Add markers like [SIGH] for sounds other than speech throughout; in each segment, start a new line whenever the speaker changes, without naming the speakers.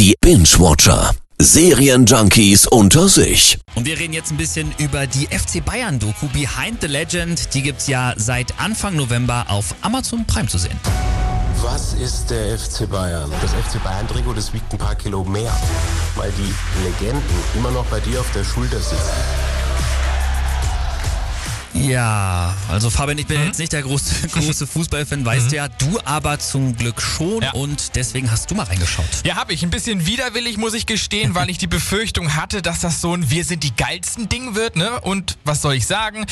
Die Binge-Watcher. Serienjunkies unter sich.
Und wir reden jetzt ein bisschen über die FC Bayern-Doku Behind the Legend. Die gibt's ja seit Anfang November auf Amazon Prime zu sehen.
Was ist der FC Bayern? Das FC Bayern-Trikot, das wiegt ein paar Kilo mehr, weil die Legenden immer noch bei dir auf der Schulter sitzen.
Ja, also Fabian, ich bin mhm. jetzt nicht der große, [LAUGHS] große Fußballfan, weißt mhm. du ja, du aber zum Glück schon ja. und deswegen hast du mal reingeschaut.
Ja, habe ich. Ein bisschen widerwillig, muss ich gestehen, weil ich die Befürchtung hatte, dass das so ein Wir sind die geilsten Ding wird, ne? Und was soll ich sagen?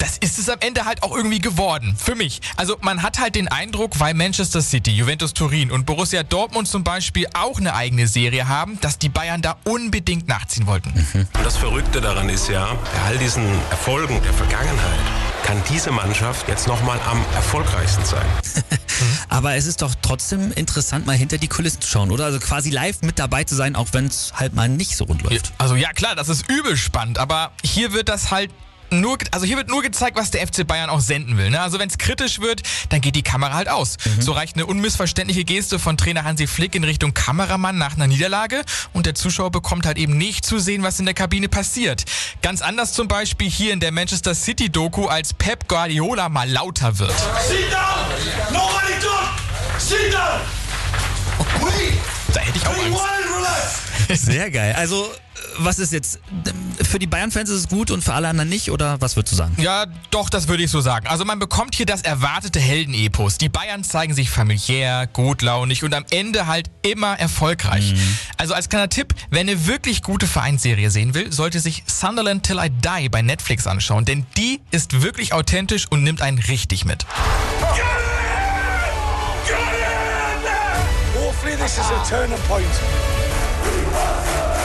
Das ist es am Ende halt auch irgendwie geworden. Für mich. Also man hat halt den Eindruck, weil Manchester City, Juventus Turin und Borussia Dortmund zum Beispiel auch eine eigene Serie haben, dass die Bayern da unbedingt nachziehen wollten.
Mhm. Und das Verrückte daran ist ja, bei all diesen Erfolgen der Vergangenheit kann diese Mannschaft jetzt nochmal am erfolgreichsten sein. [LAUGHS]
Aber es ist doch trotzdem interessant, mal hinter die Kulissen zu schauen, oder? Also quasi live mit dabei zu sein, auch wenn es halt mal nicht so rund läuft.
Also ja, klar, das ist übel spannend, aber hier wird das halt nur, also hier wird nur gezeigt, was der FC Bayern auch senden will. Ne? Also wenn es kritisch wird, dann geht die Kamera halt aus. Mhm. So reicht eine unmissverständliche Geste von Trainer Hansi Flick in Richtung Kameramann nach einer Niederlage und der Zuschauer bekommt halt eben nicht zu sehen, was in der Kabine passiert. Ganz anders zum Beispiel hier in der Manchester City Doku, als Pep Guardiola mal lauter wird. Sit down! Nobody talk! Sit down! [LAUGHS] Da hätte ich auch Angst.
Sehr geil. Also was ist jetzt, für die Bayern-Fans ist es gut und für alle anderen nicht oder was würdest du sagen?
Ja, doch, das würde ich so sagen. Also man bekommt hier das erwartete Heldenepos. Die Bayern zeigen sich familiär, gutlaunig und am Ende halt immer erfolgreich. Mhm. Also als kleiner Tipp, wer eine wirklich gute Vereinsserie sehen will, sollte sich Sunderland Till I Die bei Netflix anschauen, denn die ist wirklich authentisch und nimmt einen richtig mit. Hopefully this is a turning point. Perigoso!